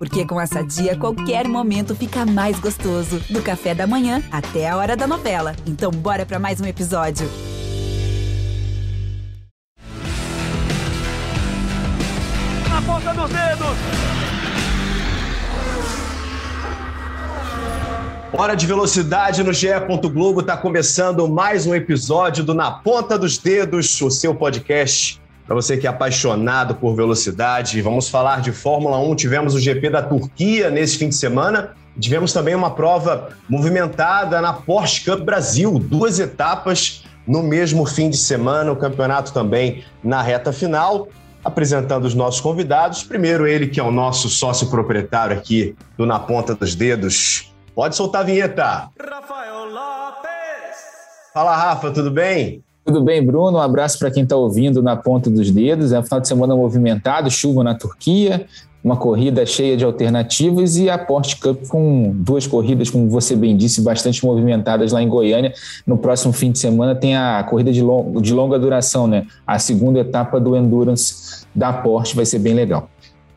Porque com essa dia, qualquer momento fica mais gostoso. Do café da manhã até a hora da novela. Então, bora para mais um episódio. Na ponta dos dedos! Hora de velocidade no GE. Globo está começando mais um episódio do Na Ponta dos Dedos, o seu podcast para você que é apaixonado por velocidade. Vamos falar de Fórmula 1. Tivemos o GP da Turquia nesse fim de semana. Tivemos também uma prova movimentada na Porsche Cup Brasil, duas etapas no mesmo fim de semana, o campeonato também na reta final. Apresentando os nossos convidados. Primeiro, ele que é o nosso sócio proprietário aqui do Na Ponta dos Dedos. Pode soltar a vinheta. Rafael Lopes. Fala, Rafa, tudo bem? Tudo bem, Bruno? Um abraço para quem está ouvindo na ponta dos dedos. É um final de semana movimentado, chuva na Turquia, uma corrida cheia de alternativas e a Porsche Cup com duas corridas, como você bem disse, bastante movimentadas lá em Goiânia. No próximo fim de semana tem a corrida de, long, de longa duração, né? A segunda etapa do Endurance da Porsche vai ser bem legal.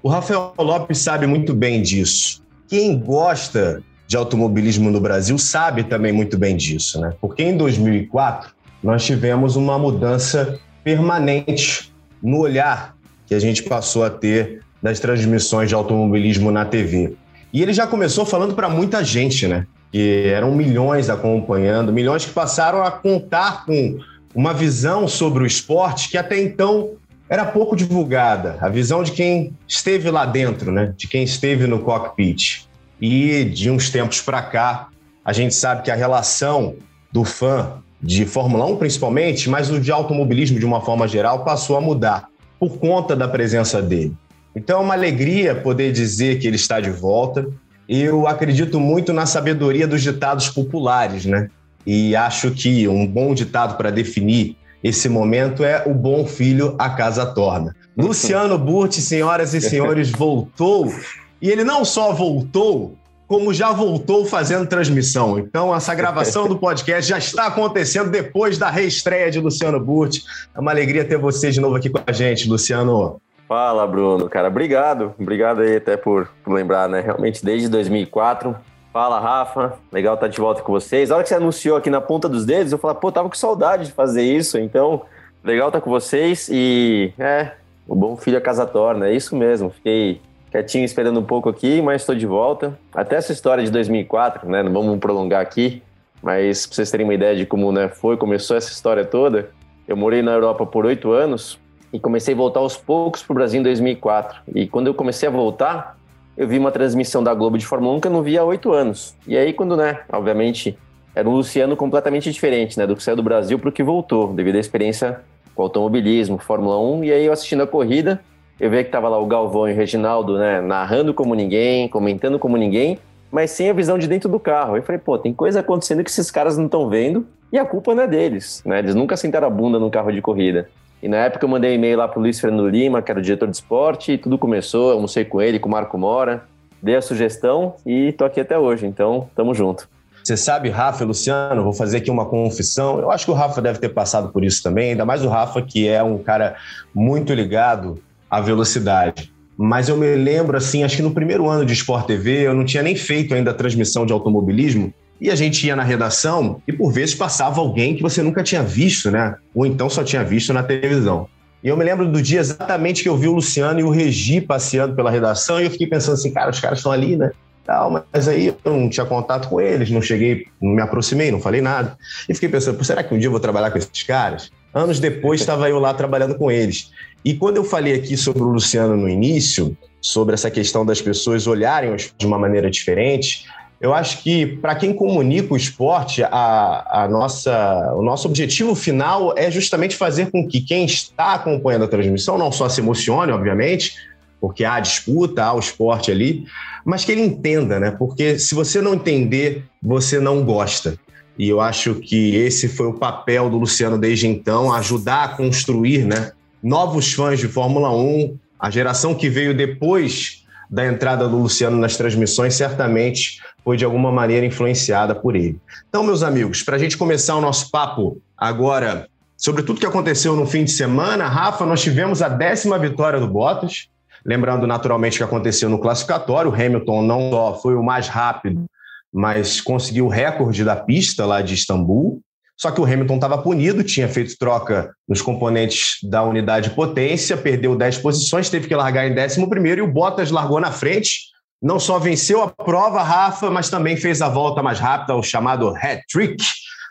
O Rafael Lopes sabe muito bem disso. Quem gosta de automobilismo no Brasil sabe também muito bem disso, né? Porque em 2004 nós tivemos uma mudança permanente no olhar que a gente passou a ter das transmissões de automobilismo na TV. E ele já começou falando para muita gente, né? Que eram milhões acompanhando, milhões que passaram a contar com uma visão sobre o esporte que até então era pouco divulgada, a visão de quem esteve lá dentro, né? De quem esteve no cockpit. E de uns tempos para cá, a gente sabe que a relação do fã de Fórmula 1 principalmente, mas o de automobilismo de uma forma geral passou a mudar por conta da presença dele. Então é uma alegria poder dizer que ele está de volta. Eu acredito muito na sabedoria dos ditados populares, né? E acho que um bom ditado para definir esse momento é o bom filho a casa torna. Luciano Burti, senhoras e senhores, voltou. E ele não só voltou, como já voltou fazendo transmissão. Então, essa gravação do podcast já está acontecendo depois da reestreia de Luciano Burti. É uma alegria ter você de novo aqui com a gente, Luciano. Fala, Bruno, cara. Obrigado. Obrigado aí até por, por lembrar, né? Realmente, desde 2004. Fala, Rafa. Legal estar de volta com vocês. A hora que você anunciou aqui na ponta dos dedos, eu falei, pô, tava com saudade de fazer isso. Então, legal estar com vocês. E, é, o bom filho a casa torna. É isso mesmo. Fiquei quietinho esperando um pouco aqui, mas estou de volta. Até essa história de 2004, né? Não vamos prolongar aqui, mas para vocês terem uma ideia de como né, foi, começou essa história toda. Eu morei na Europa por oito anos e comecei a voltar aos poucos para o Brasil em 2004. E quando eu comecei a voltar, eu vi uma transmissão da Globo de Fórmula 1 que eu não via há oito anos. E aí, quando, né, obviamente, era um Luciano completamente diferente, né, do que saiu do Brasil para o que voltou, devido à experiência com automobilismo, Fórmula 1. E aí, eu assistindo a corrida, eu vi que tava lá o Galvão e o Reginaldo, né, narrando como ninguém, comentando como ninguém, mas sem a visão de dentro do carro. Eu falei, pô, tem coisa acontecendo que esses caras não estão vendo e a culpa não é deles, né? Eles nunca sentaram a bunda no carro de corrida. E na época eu mandei e-mail lá pro Luiz Fernando Lima, que era o diretor de esporte, e tudo começou, eu almocei com ele, com o Marco Mora, dei a sugestão e tô aqui até hoje, então tamo junto. Você sabe, Rafa Luciano, vou fazer aqui uma confissão. Eu acho que o Rafa deve ter passado por isso também, ainda mais o Rafa, que é um cara muito ligado a velocidade. Mas eu me lembro, assim, acho que no primeiro ano de Sport TV, eu não tinha nem feito ainda a transmissão de automobilismo, e a gente ia na redação e por vezes passava alguém que você nunca tinha visto, né? Ou então só tinha visto na televisão. E eu me lembro do dia exatamente que eu vi o Luciano e o Regi passeando pela redação e eu fiquei pensando assim, cara, os caras estão ali, né? Tal, mas aí eu não tinha contato com eles, não cheguei, não me aproximei, não falei nada. E fiquei pensando, será que um dia eu vou trabalhar com esses caras? Anos depois estava eu lá trabalhando com eles. E quando eu falei aqui sobre o Luciano no início, sobre essa questão das pessoas olharem de uma maneira diferente, eu acho que para quem comunica o esporte, a, a, nossa, o nosso objetivo final é justamente fazer com que quem está acompanhando a transmissão não só se emocione, obviamente, porque há disputa, há o esporte ali, mas que ele entenda, né? Porque se você não entender, você não gosta. E eu acho que esse foi o papel do Luciano desde então, ajudar a construir né, novos fãs de Fórmula 1. A geração que veio depois da entrada do Luciano nas transmissões certamente foi de alguma maneira influenciada por ele. Então, meus amigos, para a gente começar o nosso papo agora sobre tudo que aconteceu no fim de semana, Rafa, nós tivemos a décima vitória do Bottas. Lembrando naturalmente que aconteceu no classificatório, o Hamilton não só foi o mais rápido, mas conseguiu o recorde da pista lá de Istambul. Só que o Hamilton estava punido, tinha feito troca nos componentes da unidade de potência, perdeu 10 posições, teve que largar em 11 e o Bottas largou na frente. Não só venceu a prova, Rafa, mas também fez a volta mais rápida, o chamado hat-trick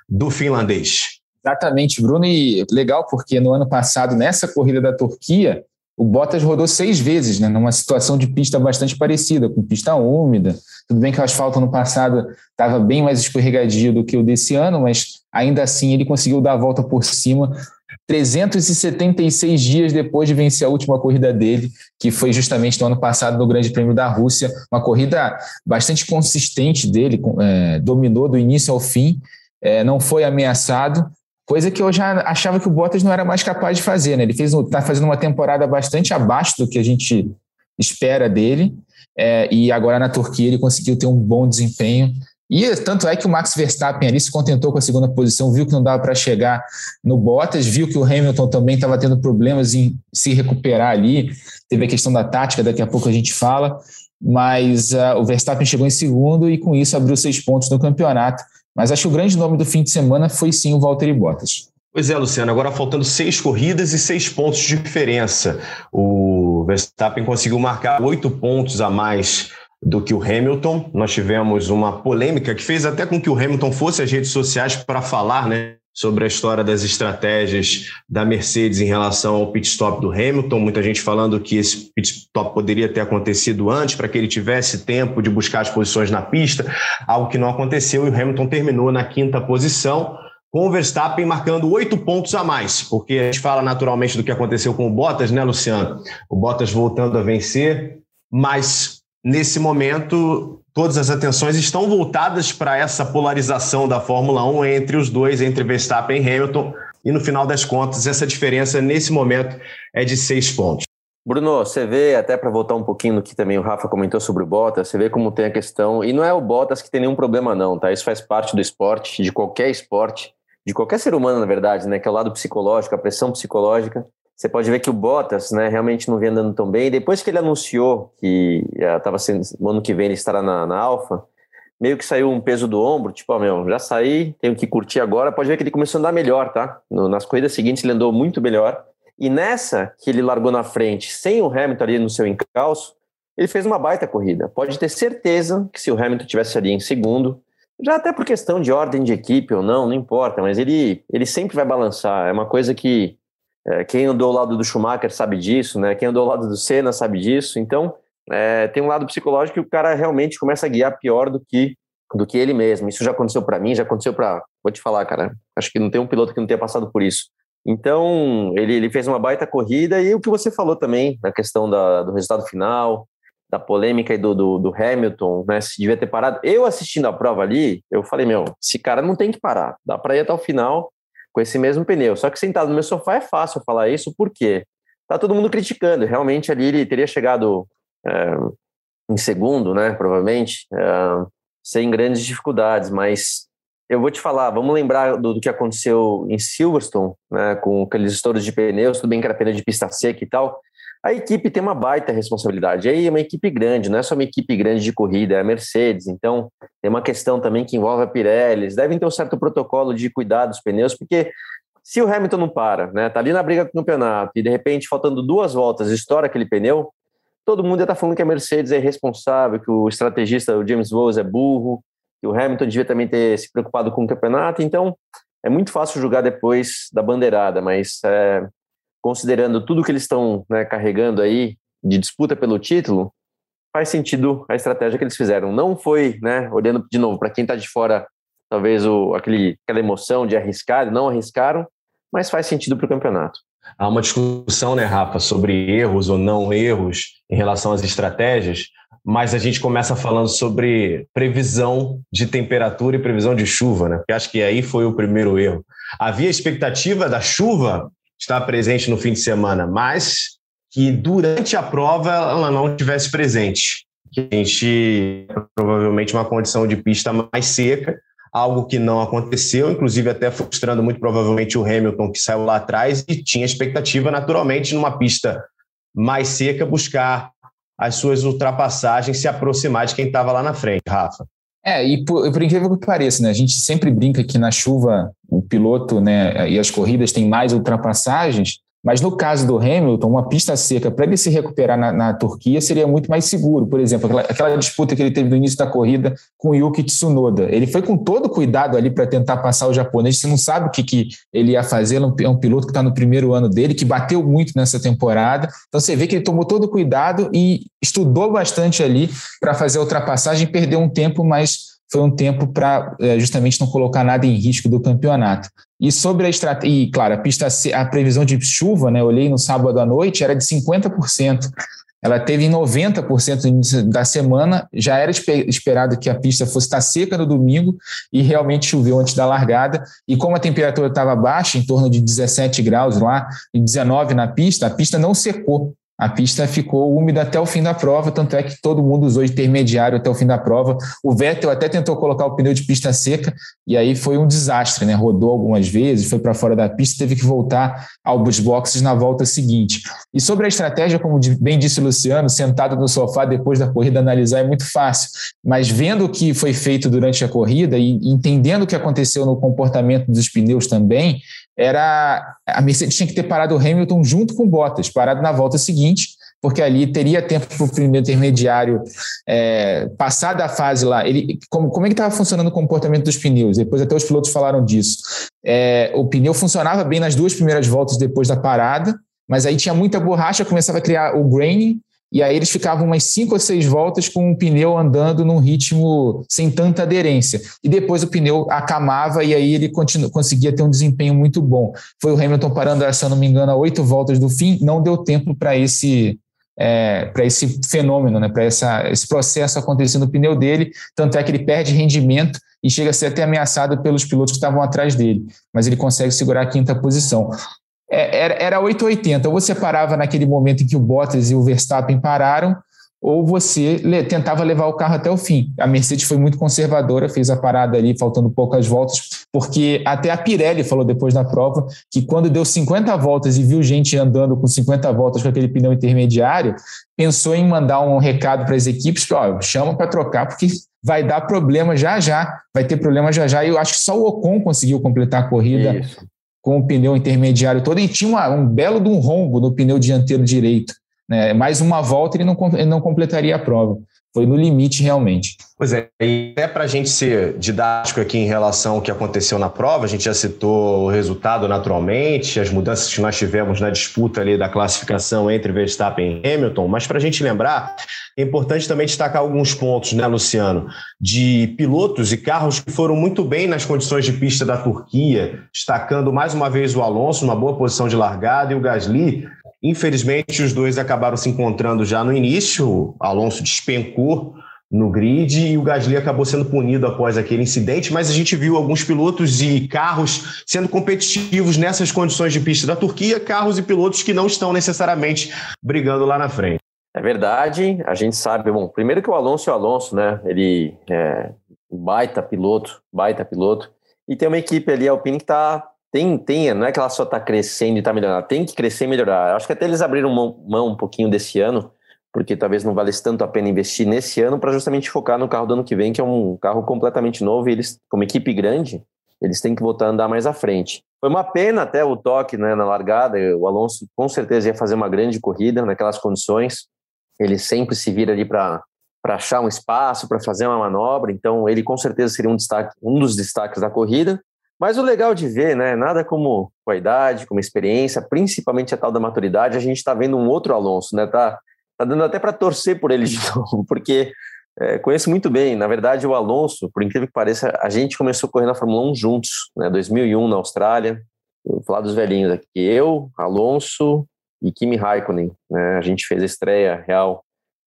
do finlandês. Exatamente, Bruno, e legal porque no ano passado, nessa corrida da Turquia, o Bottas rodou seis vezes, né, numa situação de pista bastante parecida, com pista úmida. Tudo bem que o asfalto no passado estava bem mais escorregadio do que o desse ano, mas ainda assim ele conseguiu dar a volta por cima 376 dias depois de vencer a última corrida dele, que foi justamente no ano passado no Grande Prêmio da Rússia, uma corrida bastante consistente dele, é, dominou do início ao fim, é, não foi ameaçado, coisa que eu já achava que o Bottas não era mais capaz de fazer, né? Ele está fazendo uma temporada bastante abaixo do que a gente espera dele, é, e agora na Turquia ele conseguiu ter um bom desempenho. E tanto é que o Max Verstappen ali se contentou com a segunda posição, viu que não dava para chegar no Bottas, viu que o Hamilton também estava tendo problemas em se recuperar ali. Teve a questão da tática, daqui a pouco a gente fala. Mas uh, o Verstappen chegou em segundo e com isso abriu seis pontos no campeonato. Mas acho que o grande nome do fim de semana foi sim o Valtteri Bottas. Pois é, Luciano, agora faltando seis corridas e seis pontos de diferença. O Verstappen conseguiu marcar oito pontos a mais do que o Hamilton. Nós tivemos uma polêmica que fez até com que o Hamilton fosse às redes sociais para falar né, sobre a história das estratégias da Mercedes em relação ao pit stop do Hamilton. Muita gente falando que esse pit stop poderia ter acontecido antes, para que ele tivesse tempo de buscar as posições na pista, algo que não aconteceu e o Hamilton terminou na quinta posição com o Verstappen marcando oito pontos a mais, porque a gente fala naturalmente do que aconteceu com o Bottas, né, Luciano? O Bottas voltando a vencer, mas nesse momento todas as atenções estão voltadas para essa polarização da Fórmula 1 entre os dois, entre Verstappen e Hamilton, e no final das contas, essa diferença nesse momento é de seis pontos. Bruno, você vê, até para voltar um pouquinho no que também o Rafa comentou sobre o Bottas, você vê como tem a questão, e não é o Bottas que tem nenhum problema não, tá? Isso faz parte do esporte, de qualquer esporte, de ququalquer ser humano, na verdade, né? Que é o lado psicológico, a pressão psicológica. Você pode ver que o Bottas, né, realmente não vem andando tão bem. Depois que ele anunciou que estava sendo no ano que vem ele estará na, na Alfa, meio que saiu um peso do ombro, tipo, ó, meu, já saí, tenho que curtir agora. Pode ver que ele começou a andar melhor, tá? No, nas corridas seguintes ele andou muito melhor. E nessa que ele largou na frente, sem o Hamilton ali no seu encalço, ele fez uma baita corrida. Pode ter certeza que se o Hamilton tivesse ali em segundo, já até por questão de ordem de equipe ou não, não importa, mas ele, ele sempre vai balançar. É uma coisa que é, quem andou ao lado do Schumacher sabe disso, né? Quem andou ao lado do Senna sabe disso. Então, é, tem um lado psicológico que o cara realmente começa a guiar pior do que do que ele mesmo. Isso já aconteceu para mim, já aconteceu para. Vou te falar, cara. Acho que não tem um piloto que não tenha passado por isso. Então, ele, ele fez uma baita corrida e o que você falou também, na questão da, do resultado final, da polêmica do, do, do, Hamilton, né? Se devia ter parado. Eu assistindo a prova ali, eu falei, meu, esse cara não tem que parar. Dá para ir até o final com esse mesmo pneu. Só que sentado no meu sofá é fácil falar isso, porque tá todo mundo criticando. Realmente ali ele teria chegado é, em segundo, né? Provavelmente, é, sem grandes dificuldades, mas eu vou te falar, vamos lembrar do, do, que aconteceu em Silverstone, né, com aqueles estouros de pneus, tudo bem que era pneu de pista seca e tal, a equipe tem uma baita responsabilidade. É uma equipe grande, não é só uma equipe grande de corrida, é a Mercedes. Então, tem uma questão também que envolve a Pirelli. Eles devem ter um certo protocolo de cuidar dos pneus, porque se o Hamilton não para, né, tá ali na briga com o campeonato e de repente, faltando duas voltas, estoura aquele pneu, todo mundo já tá falando que a Mercedes é irresponsável, que o estrategista, o James Vowles, é burro, que o Hamilton devia também ter se preocupado com o campeonato. Então, é muito fácil julgar depois da bandeirada, mas é, considerando tudo que eles estão né, carregando aí de disputa pelo título, faz sentido a estratégia que eles fizeram. Não foi, né, olhando de novo para quem está de fora, talvez o, aquele, aquela emoção de arriscar, não arriscaram, mas faz sentido para o campeonato. Há uma discussão, né, Rafa, sobre erros ou não erros em relação às estratégias, mas a gente começa falando sobre previsão de temperatura e previsão de chuva, né? Porque acho que aí foi o primeiro erro. Havia expectativa da chuva estar presente no fim de semana, mas que durante a prova ela não estivesse presente. Que a gente provavelmente uma condição de pista mais seca, algo que não aconteceu, inclusive até frustrando muito provavelmente o Hamilton que saiu lá atrás e tinha expectativa naturalmente numa pista mais seca, buscar as suas ultrapassagens, se aproximar de quem estava lá na frente, Rafa. É, e por, por, incrível que pareça, né, a gente sempre brinca que na chuva o piloto né, e as corridas têm mais ultrapassagens, mas no caso do Hamilton, uma pista seca para ele se recuperar na, na, Turquia seria muito mais seguro. Por exemplo, aquela, aquela, disputa que ele teve no início da corrida com Yuki Tsunoda. Ele foi com todo cuidado ali para tentar passar o japonês. Você não sabe o que, que ele ia fazer. É um piloto que está no primeiro ano dele, que bateu muito nessa temporada. Então você vê que ele tomou todo cuidado e estudou bastante ali para fazer a ultrapassagem, perdeu um tempo, mas foi um tempo para é, justamente não colocar nada em risco do campeonato. E sobre a estratégia, e claro, a pista, a previsão de chuva, né, olhei no sábado à noite, era de 50%. Ela teve 90% no início da semana, já era esperado que a pista fosse estar seca no domingo e realmente choveu antes da largada. E como a temperatura estava baixa, em torno de 17 graus lá e 19 na pista, a pista não secou a pista ficou úmida até o fim da prova, tanto é que todo mundo usou intermediário até o fim da prova. O Vettel até tentou colocar o pneu de pista seca e aí foi um desastre, né? Rodou algumas vezes, foi para fora da pista, teve que voltar aos boxes na volta seguinte. E sobre a estratégia, como bem disse o Luciano, sentado no sofá depois da corrida analisar é muito fácil, mas vendo o que foi feito durante a corrida e entendendo o que aconteceu no comportamento dos pneus também, era a Mercedes tinha que ter parado o Hamilton junto com o Bottas, parado na volta seguinte, porque ali teria tempo para o primeiro intermediário é, passar da fase lá. Ele, como, como é que estava funcionando o comportamento dos pneus? Depois até os pilotos falaram disso. É, o pneu funcionava bem nas duas primeiras voltas depois da parada, mas aí tinha muita borracha, começava a criar o graining, e aí eles ficavam umas cinco ou seis voltas com o pneu andando num ritmo sem tanta aderência. E depois o pneu acamava e aí ele continu, conseguia ter um desempenho muito bom. Foi o Hamilton parando, se eu não me engano, a oito voltas do fim, não deu tempo para esse, é, para esse fenômeno, né, para esse processo acontecer no pneu dele, tanto é que ele perde rendimento e chega a ser até ameaçado pelos pilotos que estavam atrás dele, mas ele consegue segurar a quinta posição. É, era, era 880. Ou você parava naquele momento em que o Bottas e o Verstappen pararam, ou você tentava levar o carro até o fim. A Mercedes foi muito conservadora, fez a parada ali, faltando poucas voltas, porque até a Pirelli falou depois da prova que quando deu 50 voltas e viu gente andando com 50 voltas com aquele pneu intermediário, pensou em mandar um recado para as equipes, ó, chama para trocar, porque vai dar problema já já, vai ter problema já já. E eu acho que só o Ocon conseguiu completar a corrida Isso com o pneu intermediário todo e tinha uma, um belo de um rombo no pneu dianteiro direito. Né? Mais uma volta ele não, ele não completaria a prova. Foi no limite realmente. Pois é, e até para a gente ser didático aqui em relação ao que aconteceu na prova, a gente já citou o resultado naturalmente, as mudanças que nós tivemos na disputa ali da classificação entre Verstappen e Hamilton, mas para a gente lembrar, é importante também destacar alguns pontos, né, Luciano, de pilotos e carros que foram muito bem nas condições de pista da Turquia, destacando mais uma vez o Alonso, uma boa posição de largada, e o Gasly, Infelizmente, os dois acabaram se encontrando já no início. O Alonso despencou no grid e o Gasly acabou sendo punido após aquele incidente, mas a gente viu alguns pilotos e carros sendo competitivos nessas condições de pista da Turquia, carros e pilotos que não estão necessariamente brigando lá na frente. É verdade, a gente sabe, bom, primeiro que o Alonso é o Alonso, né? Ele é baita piloto, baita piloto, e tem uma equipe ali, a Alpine, que está tem, tem, não é que ela só está crescendo e está melhorando, tem que crescer e melhorar. Acho que até eles abriram mão, mão um pouquinho desse ano, porque talvez não valesse tanto a pena investir nesse ano para justamente focar no carro do ano que vem, que é um carro completamente novo e eles, como equipe grande, eles têm que voltar a andar mais à frente. Foi uma pena até o toque né, na largada, o Alonso com certeza ia fazer uma grande corrida naquelas condições, ele sempre se vira ali para para achar um espaço, para fazer uma manobra, então ele com certeza seria um destaque, um dos destaques da corrida. Mas o legal de ver, né? Nada como com a idade, como a experiência, principalmente a tal da maturidade, a gente está vendo um outro Alonso, né? Tá, tá dando até para torcer por ele de novo, porque é, conheço muito bem. Na verdade, o Alonso, por incrível que pareça, a gente começou a correr na Fórmula 1 juntos, né? 2001 na Austrália. Vou falar dos velhinhos aqui. Eu, Alonso e Kimi Raikkonen, né? A gente fez a estreia real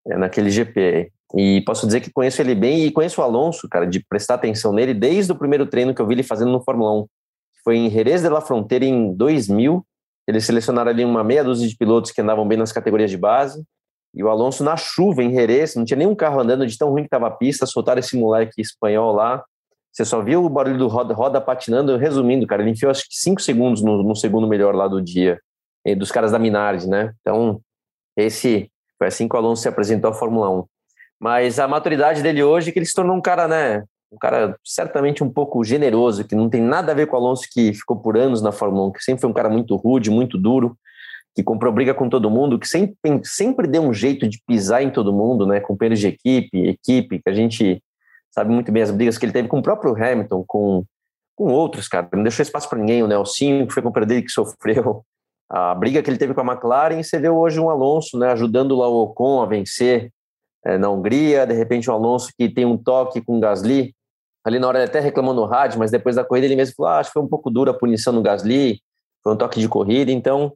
é, naquele GP. E posso dizer que conheço ele bem e conheço o Alonso, cara, de prestar atenção nele desde o primeiro treino que eu vi ele fazendo no Fórmula 1. Foi em Jerez de la Fronteira em 2000. Eles selecionaram ali uma meia dúzia de pilotos que andavam bem nas categorias de base. E o Alonso na chuva em Jerez, não tinha nenhum carro andando de tão ruim que estava a pista, soltaram esse moleque espanhol lá. Você só viu o barulho do roda, roda patinando. Resumindo, cara, ele enfiou acho que cinco segundos no, no segundo melhor lá do dia, dos caras da Minardi, né? Então, Esse foi assim que o Alonso se apresentou à Fórmula 1. Mas a maturidade dele hoje é que ele se tornou um cara, né? Um cara certamente um pouco generoso, que não tem nada a ver com o Alonso que ficou por anos na Fórmula 1, que sempre foi um cara muito rude, muito duro, que comprou briga com todo mundo, que sempre, sempre deu um jeito de pisar em todo mundo, né? Companheiros de equipe, equipe, que a gente sabe muito bem as brigas que ele teve com o próprio Hamilton, com, com outros, cara. Não deixou espaço para ninguém. O Nelsinho, que foi companheiro dele, que sofreu a briga que ele teve com a McLaren. E você vê hoje um Alonso, né? Ajudando lá o Ocon a vencer é, na Hungria. De repente, um Alonso que tem um toque com o Gasly. Ali na hora ele até reclamou no rádio, mas depois da corrida ele mesmo falou: ah, acho que foi um pouco dura a punição no Gasly. Foi um toque de corrida. Então,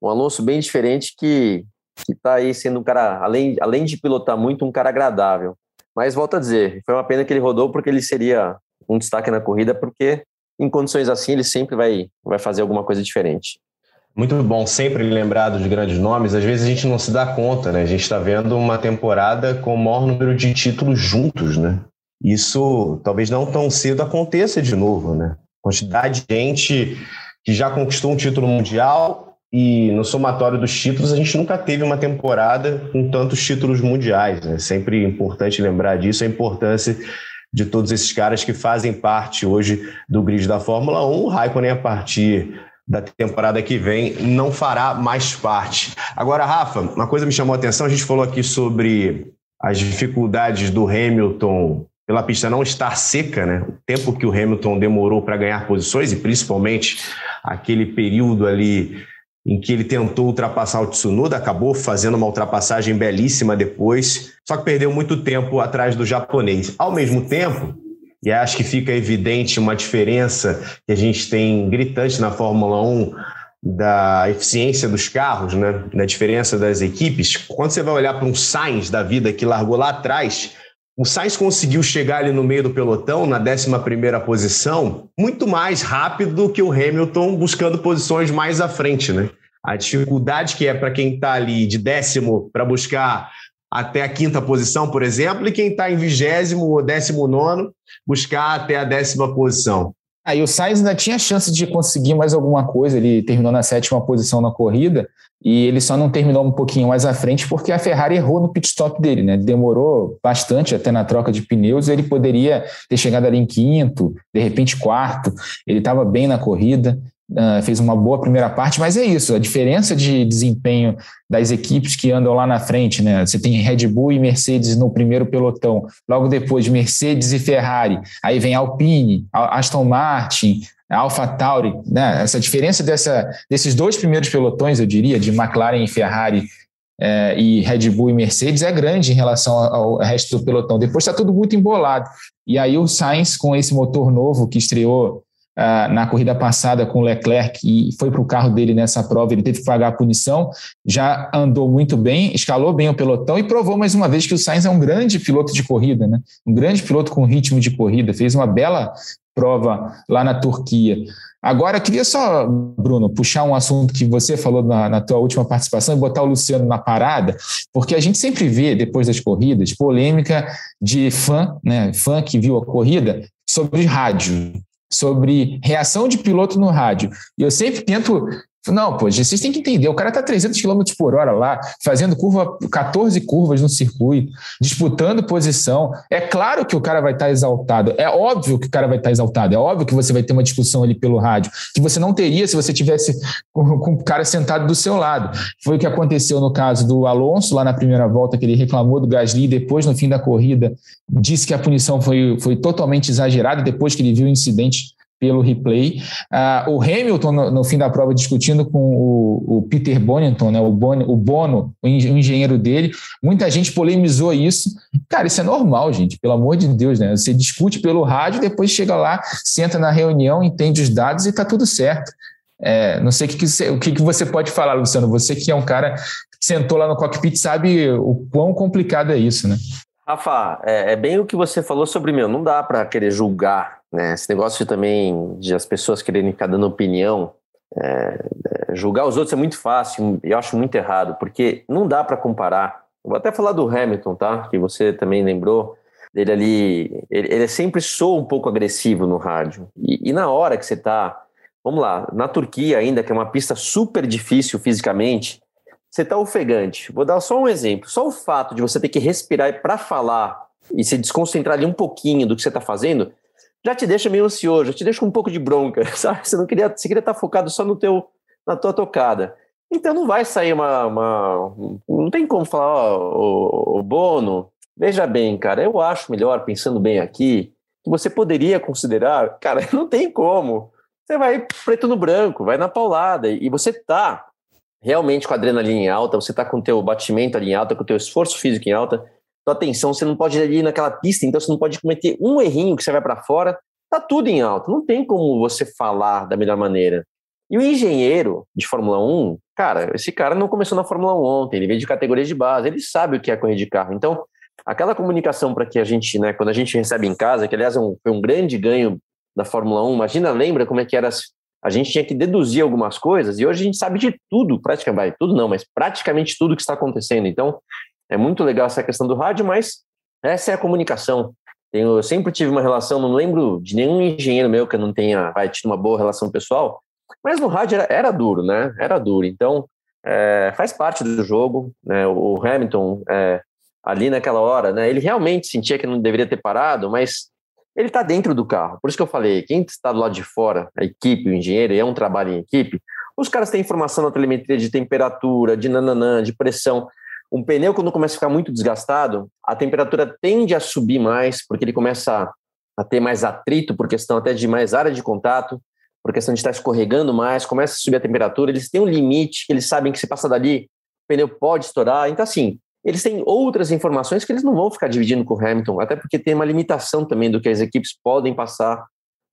um Alonso bem diferente que que está aí sendo um cara, além, além de pilotar muito, um cara agradável. Mas volto a dizer, foi uma pena que ele rodou porque ele seria um destaque na corrida, porque em condições assim ele sempre vai, vai fazer alguma coisa diferente. Muito bom, sempre lembrado de grandes nomes. Às vezes a gente não se dá conta, né? A gente está vendo uma temporada com o maior número de títulos juntos, né? Isso talvez não tão cedo aconteça de novo, né? Quantidade de gente que já conquistou um título mundial e no somatório dos títulos, a gente nunca teve uma temporada com tantos títulos mundiais. É né? sempre importante lembrar disso, a importância de todos esses caras que fazem parte hoje do grid da Fórmula 1. O Raikkonen, a partir da temporada que vem, não fará mais parte. Agora, Rafa, uma coisa me chamou a atenção: a gente falou aqui sobre as dificuldades do Hamilton pela pista não estar seca, né? O tempo que o Hamilton demorou para ganhar posições e principalmente aquele período ali em que ele tentou ultrapassar o Tsunoda, acabou fazendo uma ultrapassagem belíssima depois, só que perdeu muito tempo atrás do japonês. Ao mesmo tempo, e acho que fica evidente uma diferença que a gente tem gritante na Fórmula 1 da eficiência dos carros, né? da diferença das equipes. Quando você vai olhar para um Sainz da vida que largou lá atrás, o Sainz conseguiu chegar ali no meio do pelotão, na 11 posição, muito mais rápido do que o Hamilton buscando posições mais à frente, né? A dificuldade que é para quem está ali de décimo para buscar até a quinta posição, por exemplo, e quem está em vigésimo ou décimo nono buscar até a décima posição. Aí o Sainz ainda tinha chance de conseguir mais alguma coisa, ele terminou na sétima posição na corrida, e ele só não terminou um pouquinho mais à frente porque a Ferrari errou no pit stop dele, né? Demorou bastante até na troca de pneus, ele poderia ter chegado ali em quinto, de repente quarto, ele estava bem na corrida, uh, fez uma boa primeira parte, mas é isso, a diferença de desempenho das equipes que andam lá na frente, né? Você tem Red Bull e Mercedes no primeiro pelotão, logo depois Mercedes e Ferrari, aí vem Alpine, Aston Martin, Alpha Tauri, né? Essa diferença dessa, desses dois primeiros pelotões, eu diria, de McLaren e Ferrari é, e Red Bull e Mercedes é grande em relação ao resto do pelotão. Depois está tudo muito embolado. E aí o Sainz, com esse motor novo que estreou uh, na corrida passada com o Leclerc e foi para o carro dele nessa prova, ele teve que pagar a punição, já andou muito bem, escalou bem o pelotão e provou mais uma vez que o Sainz é um grande piloto de corrida, né? um grande piloto com ritmo de corrida, fez uma bela prova lá na Turquia. Agora, eu queria só, Bruno, puxar um assunto que você falou na, na, tua última participação e botar o Luciano na parada, porque a gente sempre vê, depois das corridas, polêmica de fã, né, fã que viu a corrida, sobre rádio sobre reação de piloto no rádio. E eu sempre tento não, pô, vocês têm que entender, o cara tá 300 km por hora lá, fazendo curva, 14 curvas no circuito, disputando posição. É claro que o cara vai estar tá exaltado, é óbvio que o cara vai estar tá exaltado, é óbvio que você vai ter uma discussão ali pelo rádio, que você não teria se você tivesse com, com o cara sentado do seu lado. Foi o que aconteceu no caso do Alonso, lá na primeira volta, que ele reclamou do Gasly, depois, no fim da corrida, disse que a punição foi, foi totalmente exagerada, depois que ele viu o incidente pelo replay. Uh, o Hamilton, no, no, fim da prova, discutindo com o, o Peter Bonington, né, o, Bono, o Bono, o engenheiro dele, muita gente polemizou isso. Cara, isso é normal, gente, pelo amor de Deus, né? Você discute pelo rádio, depois chega lá, senta na reunião, entende os dados e está tudo certo. É, não sei o, que, que, você, o que, que você pode falar, Luciano. Você que é um cara que sentou lá no cockpit sabe o quão complicado é isso, né? Rafa, é, é bem o que você falou sobre meu. Não dá para querer julgar né? Esse negócio também de as pessoas quererem ficar dando opinião, é, é, julgar os outros é muito fácil e eu acho muito errado, porque não dá para comparar. vou até falar do Hamilton, tá? Que você também lembrou dele ali. Ele, ele sempre soa um pouco agressivo no rádio. E, e na hora que você tá, vamos lá, na Turquia ainda, que é uma pista super difícil fisicamente, você está ofegante. Vou dar só um exemplo. Só o fato de você ter que respirar para falar e se desconcentrar ali um pouquinho do que você está fazendo, já te deixa meio ansioso, já te deixa com um pouco de bronca, sabe? Você não queria, você queria estar tá focado só no teu, na tua tocada. Então não vai sair uma, uma não tem como falar, ó, o, o Bono, veja bem, cara, eu acho melhor pensando bem aqui que você poderia considerar, cara, não tem como. Você vai preto no branco, vai na paulada e você tá realmente com a adrenalina em alta, você está com o teu batimento ali em alta, com o teu esforço físico em alta, tua atenção, você não pode ir naquela pista, então você não pode cometer um errinho que você vai para fora, tá tudo em alta, não tem como você falar da melhor maneira. E o engenheiro de Fórmula 1, cara, esse cara não começou na Fórmula 1 ontem, ele veio de categoria de base, ele sabe o que é correr de carro. Então, aquela comunicação para que a gente, né, quando a gente recebe em casa, que aliás é um, foi um grande ganho da Fórmula 1, imagina, lembra como é que era a gente tinha que deduzir algumas coisas e hoje a gente sabe de tudo, praticamente, tudo não, mas praticamente tudo que está acontecendo. Então, é muito legal essa questão do rádio, mas essa é a comunicação. Eu sempre tive uma relação, não lembro de nenhum engenheiro meu que não tenha vai, tido uma boa relação pessoal, mas no rádio era, era duro, né? Era duro. Então, é, faz parte do jogo. Né? O Hamilton, é, ali naquela hora, né? ele realmente sentia que não deveria ter parado, mas ele está dentro do carro. Por isso que eu falei, quem está do lado de fora, a equipe, o engenheiro, é um trabalho em equipe, os caras têm informação na telemetria de temperatura, de nananã, de pressão. Um pneu, quando começa a ficar muito desgastado, a temperatura tende a subir mais, porque ele começa a ter mais atrito, por questão até de mais área de contato, por questão de estar escorregando mais, começa a subir a temperatura, eles têm um limite, eles sabem que se passa dali, o pneu pode estourar. Então, assim, eles têm outras informações que eles não vão ficar dividindo com o Hamilton, até porque tem uma limitação também do que as equipes podem passar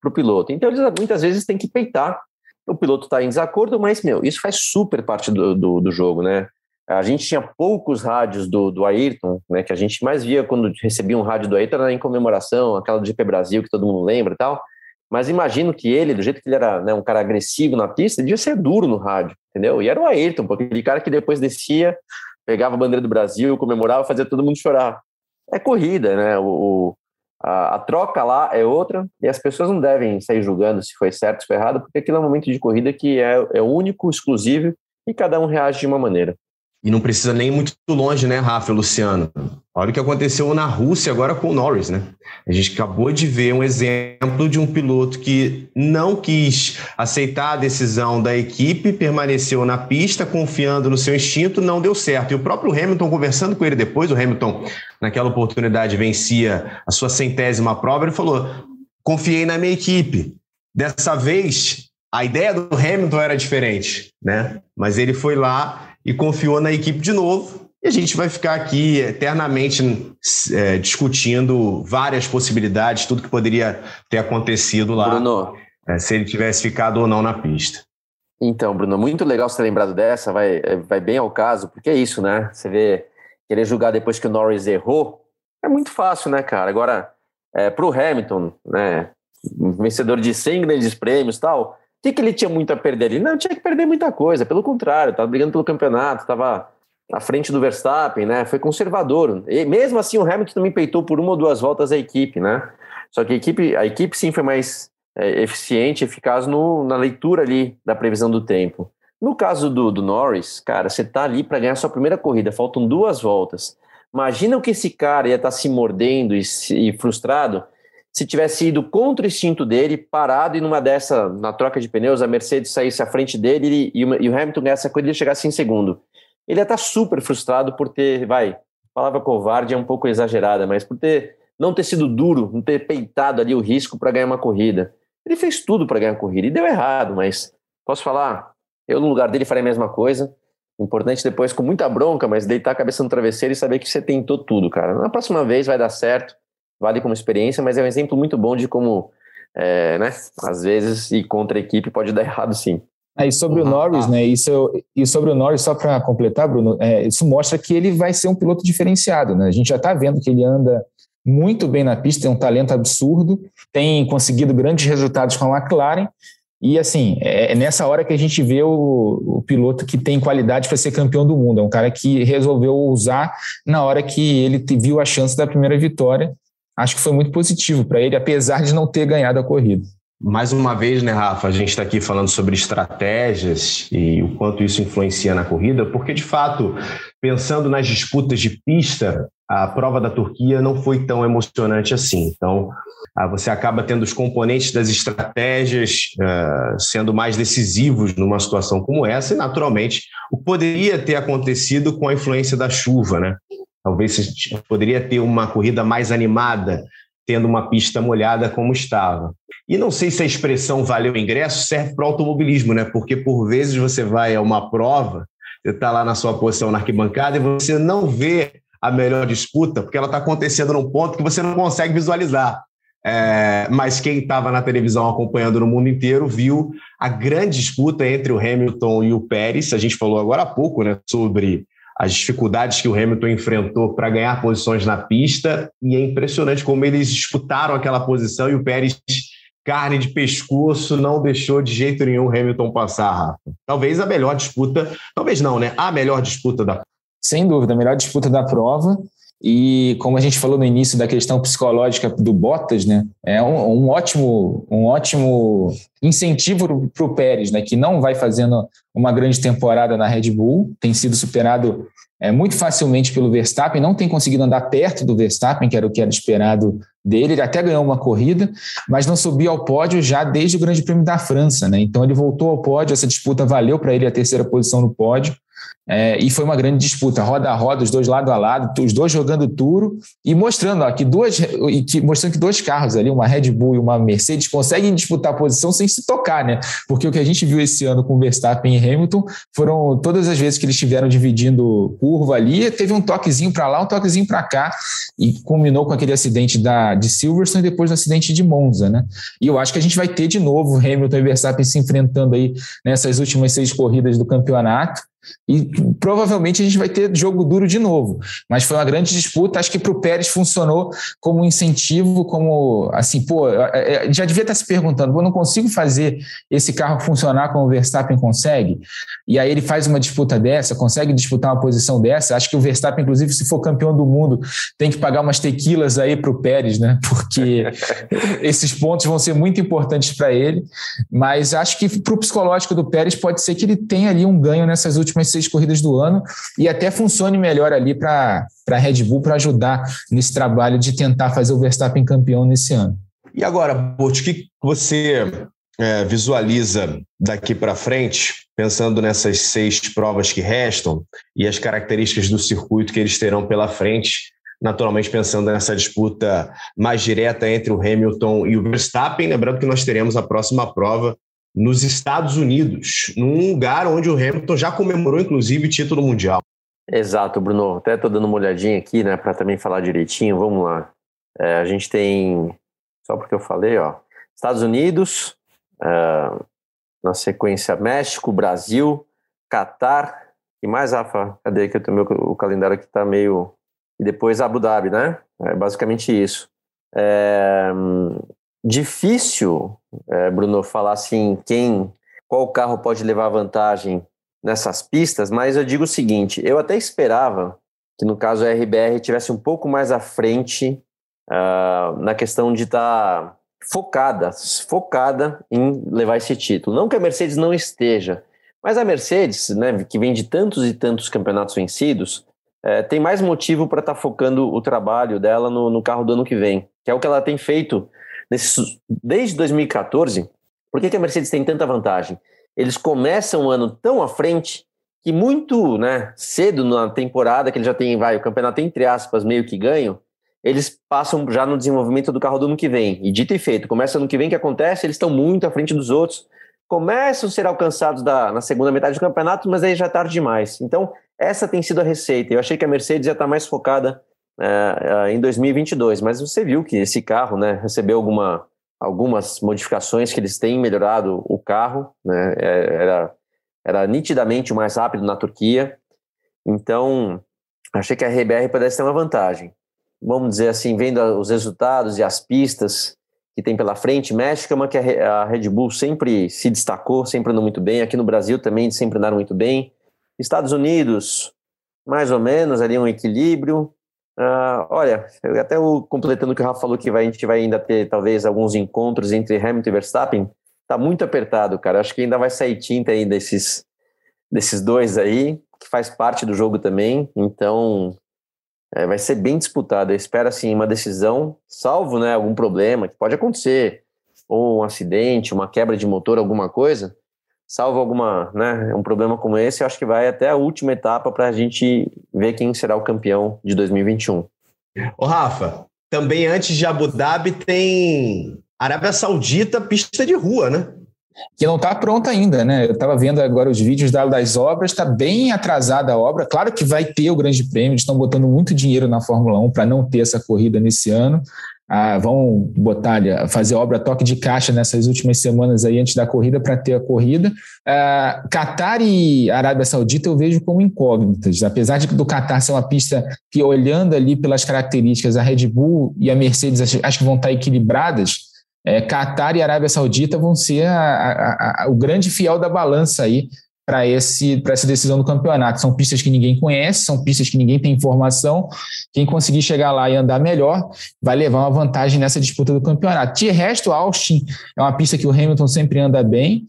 para o piloto. Então, eles muitas vezes têm que peitar. O piloto está em desacordo, mas, meu, isso faz super parte do, do, do, jogo, né? A gente tinha poucos rádios do, do Ayrton, né? Que a gente mais via quando recebia um rádio do Ayrton era em comemoração, aquela do GP Brasil, que todo mundo lembra e tal. Mas imagino que ele, do jeito que ele era né, um cara agressivo na pista, devia ser duro no rádio, entendeu? E era o Ayrton, aquele cara que depois descia pegava a bandeira do Brasil, comemorava, fazia todo mundo chorar. É corrida, né? O, a, a, troca lá é outra e as pessoas não devem sair julgando se foi certo, se foi errado, porque aquilo é um momento de corrida que é, é único, exclusivo e cada um reage de uma maneira. E não precisa nem muito longe, né, Rafa Luciano? Olha o que aconteceu na Rússia agora com o Norris, né? A gente acabou de ver um exemplo de um piloto que não quis aceitar a decisão da equipe, permaneceu na pista, confiando no seu instinto, não deu certo. E o próprio Hamilton, conversando com ele depois, o Hamilton, naquela oportunidade, vencia a sua centésima prova, ele falou: confiei na minha equipe. Dessa vez, a ideia do Hamilton era diferente, né? Mas ele foi lá e confiou na equipe de novo. E a gente vai ficar aqui eternamente é, discutindo várias possibilidades, tudo que poderia ter acontecido lá, Bruno, é, se ele tivesse ficado ou não na pista. Então, Bruno, muito legal você ter lembrado dessa, vai, é, vai bem ao caso, porque é isso, né? Você vê, querer julgar depois que o Norris errou, é muito fácil, né, cara? Agora, é, para o Hamilton, né, vencedor de 100 grandes prêmios tal, que, que ele tinha muito a perder ali? Não, tinha que perder muita coisa, pelo contrário, estava brigando pelo campeonato, estava à frente do Verstappen, né? Foi conservador. E mesmo assim, o Hamilton também peitou por uma ou duas voltas a equipe, né? Só que a equipe, a equipe sim foi mais é, eficiente, eficaz no, na leitura ali da previsão do tempo. No caso do, do Norris, cara, você tá ali para ganhar sua primeira corrida, faltam duas voltas. Imagina o que esse cara ia estar tá se mordendo e, e frustrado se tivesse ido contra o instinto dele, parado e numa dessa, na troca de pneus, a Mercedes saísse à frente dele e, e o Hamilton ganhasse a corrida e chegasse em segundo. Ele ia estar super frustrado por ter, vai, palavra covarde é um pouco exagerada, mas por ter não ter sido duro, não ter peitado ali o risco para ganhar uma corrida. Ele fez tudo para ganhar a corrida e deu errado, mas posso falar, eu no lugar dele faria a mesma coisa. Importante depois, com muita bronca, mas deitar a cabeça no travesseiro e saber que você tentou tudo, cara. Na próxima vez vai dar certo vale como experiência, mas é um exemplo muito bom de como, é, né, às vezes, ir contra a equipe pode dar errado sim. É, e sobre uhum. o Norris, né? Isso, e sobre o Norris, só para completar, Bruno, é, isso mostra que ele vai ser um piloto diferenciado, né? A gente já está vendo que ele anda muito bem na pista, tem um talento absurdo, tem conseguido grandes resultados com a McLaren. E assim, é, é nessa hora que a gente vê o, o piloto que tem qualidade para ser campeão do mundo. É um cara que resolveu usar na hora que ele viu a chance da primeira vitória acho que foi muito positivo para ele, apesar de não ter ganhado a corrida. Mais uma vez, né, Rafa, a gente está aqui falando sobre estratégias e o quanto isso influencia na corrida, porque de fato, pensando nas disputas de pista, a prova da Turquia não foi tão emocionante assim. Então, ah, você acaba tendo os componentes das estratégias uh, sendo mais decisivos numa situação como essa, e naturalmente o poderia ter acontecido com a influência da chuva, né? Talvez poderia ter uma corrida mais animada, tendo uma pista molhada como estava. E não sei se a expressão valeu ingresso serve para o automobilismo, né? Porque por vezes você vai a uma prova, você está lá na sua posição na arquibancada e você não vê a melhor disputa, porque ela está acontecendo num ponto que você não consegue visualizar. É, mas quem estava na televisão acompanhando no mundo inteiro viu a grande disputa entre o Hamilton e o Pérez. A gente falou agora há pouco né, sobre as dificuldades que o Hamilton enfrentou para ganhar posições na pista, e é impressionante como eles disputaram aquela posição e o Pérez, carne de pescoço, não deixou de jeito nenhum o Hamilton passar, Rafa. Talvez a melhor disputa, talvez não, né? A melhor disputa da. Sem dúvida, a melhor disputa da prova. E como a gente falou no início da questão psicológica do Bottas, né, é um, um ótimo, um ótimo incentivo para o Pérez, né, que não vai fazendo uma grande temporada na Red Bull, tem sido superado é, muito facilmente pelo Verstappen, não tem conseguido andar perto do Verstappen, que era o que era esperado dele. Ele até ganhou uma corrida, mas não subiu ao pódio já desde o Grande Prêmio da França. Né? Então ele voltou ao pódio, essa disputa valeu para ele a terceira posição no pódio. É, e foi uma grande disputa, roda a roda, os dois lado a lado, os dois jogando duro e mostrando ó, que duas, que, mostrando que dois carros ali, uma Red Bull e uma Mercedes, conseguem disputar a posição sem se tocar, né? Porque o que a gente viu esse ano com Verstappen e Hamilton foram todas as vezes que eles estiveram dividindo curva ali, teve um toquezinho para lá, um toquezinho para cá, e culminou com aquele acidente da, de Silverstone e depois do acidente de Monza, né? E eu acho que a gente vai ter de novo Hamilton e Verstappen se enfrentando aí nessas últimas seis corridas do campeonato. E provavelmente a gente vai ter jogo duro de novo. Mas foi uma grande disputa. Acho que para o Pérez funcionou como um incentivo, como assim, pô, já devia estar se perguntando: eu não consigo fazer esse carro funcionar como o Verstappen consegue. E aí ele faz uma disputa dessa, consegue disputar uma posição dessa. Acho que o Verstappen, inclusive, se for campeão do mundo, tem que pagar umas tequilas aí para o Pérez, né? Porque esses pontos vão ser muito importantes para ele. Mas acho que para o psicológico do Pérez pode ser que ele tenha ali um ganho nessas últimas últimas seis corridas do ano e até funcione melhor ali para a Red Bull para ajudar nesse trabalho de tentar fazer o Verstappen campeão nesse ano. E agora, Burt, o que você é, visualiza daqui para frente, pensando nessas seis provas que restam e as características do circuito que eles terão pela frente? Naturalmente, pensando nessa disputa mais direta entre o Hamilton e o Verstappen, lembrando que nós teremos a próxima prova nos Estados Unidos, num lugar onde o Hamilton já comemorou, inclusive, o título mundial. Exato, Bruno. Até estou dando uma olhadinha aqui, né, para também falar direitinho. Vamos lá. É, a gente tem, só porque eu falei, ó, Estados Unidos, é, na sequência México, Brasil, Catar, e mais, Rafa? Cadê que tenho meu, o calendário aqui está meio. E depois Abu Dhabi, né? É basicamente isso. É, difícil, é, Bruno, falar assim quem, qual carro pode levar vantagem nessas pistas, mas eu digo o seguinte: eu até esperava que no caso a RBR tivesse um pouco mais à frente uh, na questão de estar tá focada, focada em levar esse título. Não que a Mercedes não esteja, mas a Mercedes, né, que vem de tantos e tantos campeonatos vencidos, é, tem mais motivo para estar tá focando o trabalho dela no, no carro do ano que vem, que é o que ela tem feito Nesse, desde 2014, por que, que a Mercedes tem tanta vantagem? Eles começam o ano tão à frente que muito né, cedo na temporada, que ele já tem, vai, o campeonato entre aspas, meio que ganho, eles passam já no desenvolvimento do carro do ano que vem. E dito e feito, começa ano que vem, que acontece? Eles estão muito à frente dos outros, começam a ser alcançados da, na segunda metade do campeonato, mas aí já é tarde demais. Então, essa tem sido a receita. Eu achei que a Mercedes ia estar mais focada é, é, em 2022. Mas você viu que esse carro né, recebeu alguma, algumas modificações que eles têm melhorado o carro, né, é, era, era nitidamente o mais rápido na Turquia. Então, achei que a RBR pudesse ter uma vantagem. Vamos dizer assim, vendo os resultados e as pistas que tem pela frente, México é uma que a Red Bull sempre se destacou, sempre andou muito bem. Aqui no Brasil também sempre andaram muito bem. Estados Unidos, mais ou menos, ali um equilíbrio. Uh, olha, até o, completando o que o Rafa falou, que vai, a gente vai ainda ter talvez alguns encontros entre Hamilton e Verstappen, tá muito apertado, cara. Acho que ainda vai sair tinta aí desses, desses dois aí, que faz parte do jogo também. Então, é, vai ser bem disputado. Eu espero, assim, uma decisão, salvo né, algum problema que pode acontecer, ou um acidente, uma quebra de motor, alguma coisa salvo alguma, né, um problema como esse, eu acho que vai até a última etapa para a gente ver quem será o campeão de 2021. Ô Rafa, também antes de Abu Dhabi tem Arábia Saudita, pista de rua, né? Que não está pronta ainda, né? Eu estava vendo agora os vídeos das obras, está bem atrasada a obra. Claro que vai ter o Grande Prêmio, eles estão botando muito dinheiro na Fórmula 1 para não ter essa corrida nesse ano, ah, vão botar, fazer obra toque de caixa nessas últimas semanas aí antes da corrida para ter a corrida. Ah, Qatar e Arábia Saudita eu vejo como incógnitas, apesar de do Qatar ser uma pista que, olhando ali pelas características, a Red Bull e a Mercedes acho, acho que vão estar equilibradas. É, Qatar e Arábia Saudita vão ser a, a, a, o grande fiel da balança aí para essa decisão do campeonato. São pistas que ninguém conhece, são pistas que ninguém tem informação. Quem conseguir chegar lá e andar melhor vai levar uma vantagem nessa disputa do campeonato. De resto, Austin é uma pista que o Hamilton sempre anda bem,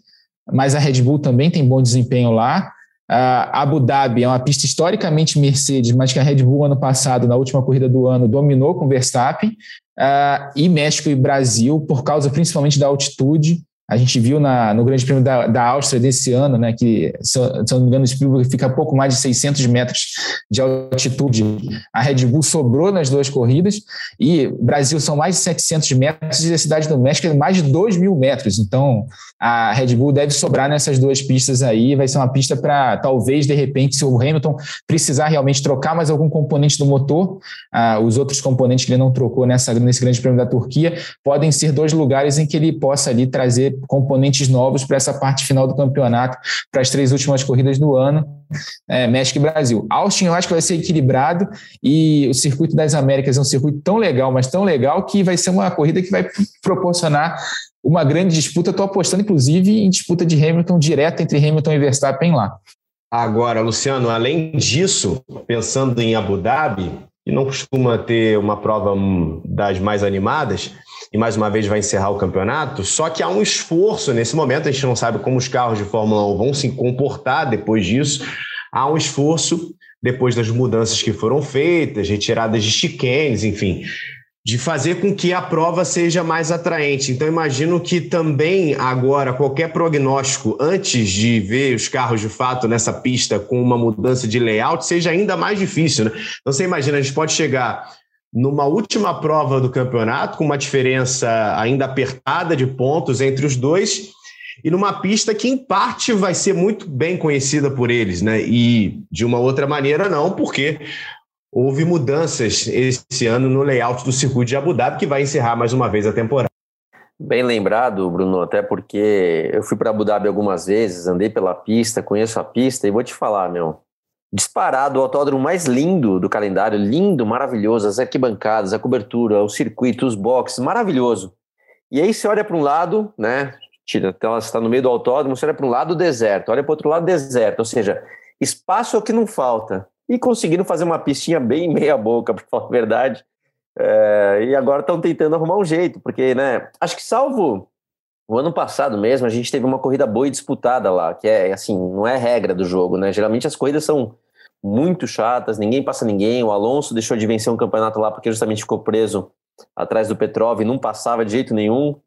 mas a Red Bull também tem bom desempenho lá. Uh, Abu Dhabi é uma pista historicamente Mercedes, mas que a Red Bull ano passado, na última corrida do ano, dominou com Verstappen. Uh, e México e Brasil, por causa principalmente da altitude, a gente viu na, no Grande Prêmio da, da Áustria desse ano, né, que, se, se eu não me engano, o Spielberg fica a pouco mais de 600 metros de altitude. A Red Bull sobrou nas duas corridas e Brasil são mais de 700 metros e a Cidade do México é mais de 2 mil metros. Então, a Red Bull deve sobrar nessas duas pistas aí. Vai ser uma pista para, talvez, de repente, se o Hamilton precisar realmente trocar mais algum componente do motor, ah, os outros componentes que ele não trocou nessa, nesse Grande Prêmio da Turquia, podem ser dois lugares em que ele possa ali trazer componentes novos para essa parte final do campeonato, para as três últimas corridas do ano, é, México e Brasil. Austin eu acho que vai ser equilibrado e o Circuito das Américas é um circuito tão legal, mas tão legal que vai ser uma corrida que vai proporcionar uma grande disputa. Estou apostando, inclusive, em disputa de Hamilton direta entre Hamilton e Verstappen lá. Agora, Luciano, além disso, pensando em Abu Dhabi, que não costuma ter uma prova das mais animadas, e mais uma vez vai encerrar o campeonato. Só que há um esforço nesse momento, a gente não sabe como os carros de Fórmula 1 vão se comportar depois disso. Há um esforço depois das mudanças que foram feitas, retiradas de chicanes, enfim, de fazer com que a prova seja mais atraente. Então, imagino que também agora qualquer prognóstico antes de ver os carros de fato nessa pista com uma mudança de layout seja ainda mais difícil. Né? Então, você imagina, a gente pode chegar numa última prova do campeonato, com uma diferença ainda apertada de pontos entre os dois, e numa pista que, em parte, vai ser muito bem conhecida por eles, né? E de uma outra maneira, não, porque houve mudanças esse ano no layout do circuito de Abu Dhabi, que vai encerrar mais uma vez a temporada. Bem lembrado, Bruno, até porque eu fui para Abu Dhabi algumas vezes, andei pela pista, conheço a pista, e vou te falar, meu, disparado o autódromo mais lindo do calendário, lindo, maravilhoso, as arquibancadas, a cobertura, o circuito, os boxes, maravilhoso. E aí você olha para um lado, né? Tira, você está no meio do autódromo, você olha para um lado deserto, olha para outro lado deserto, ou seja, espaço é o que não falta. E conseguiram fazer uma pistinha bem meia boca, para falar a verdade. É, e agora estão tentando arrumar um jeito, porque, né? Acho que salvo o ano passado mesmo, a gente teve uma corrida boa e disputada lá, que é assim, não é regra do jogo, né? Geralmente as corridas são muito chatas, ninguém passa ninguém. O Alonso deixou de vencer um campeonato lá porque justamente ficou preso atrás do Petrov e não passava de jeito nenhum.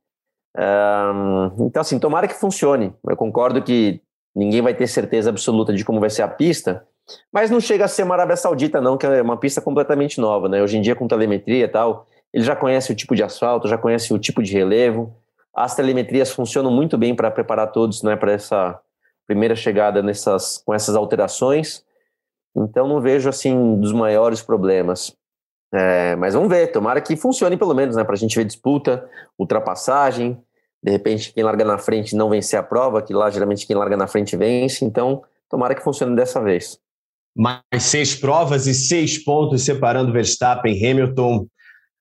então, assim, tomara que funcione. Eu concordo que ninguém vai ter certeza absoluta de como vai ser a pista, mas não chega a ser uma Arábia Saudita, não, que é uma pista completamente nova, né? Hoje em dia, com telemetria e tal, ele já conhece o tipo de asfalto, já conhece o tipo de relevo. As telemetrias funcionam muito bem para preparar todos né, para essa primeira chegada nessas, com essas alterações. Então não vejo assim dos maiores problemas. É, mas vamos ver, tomara que funcione pelo menos, né? Para a gente ver disputa, ultrapassagem, de repente quem larga na frente não vencer a prova, que lá geralmente quem larga na frente vence. Então tomara que funcione dessa vez. Mais seis provas e seis pontos separando Verstappen e Hamilton.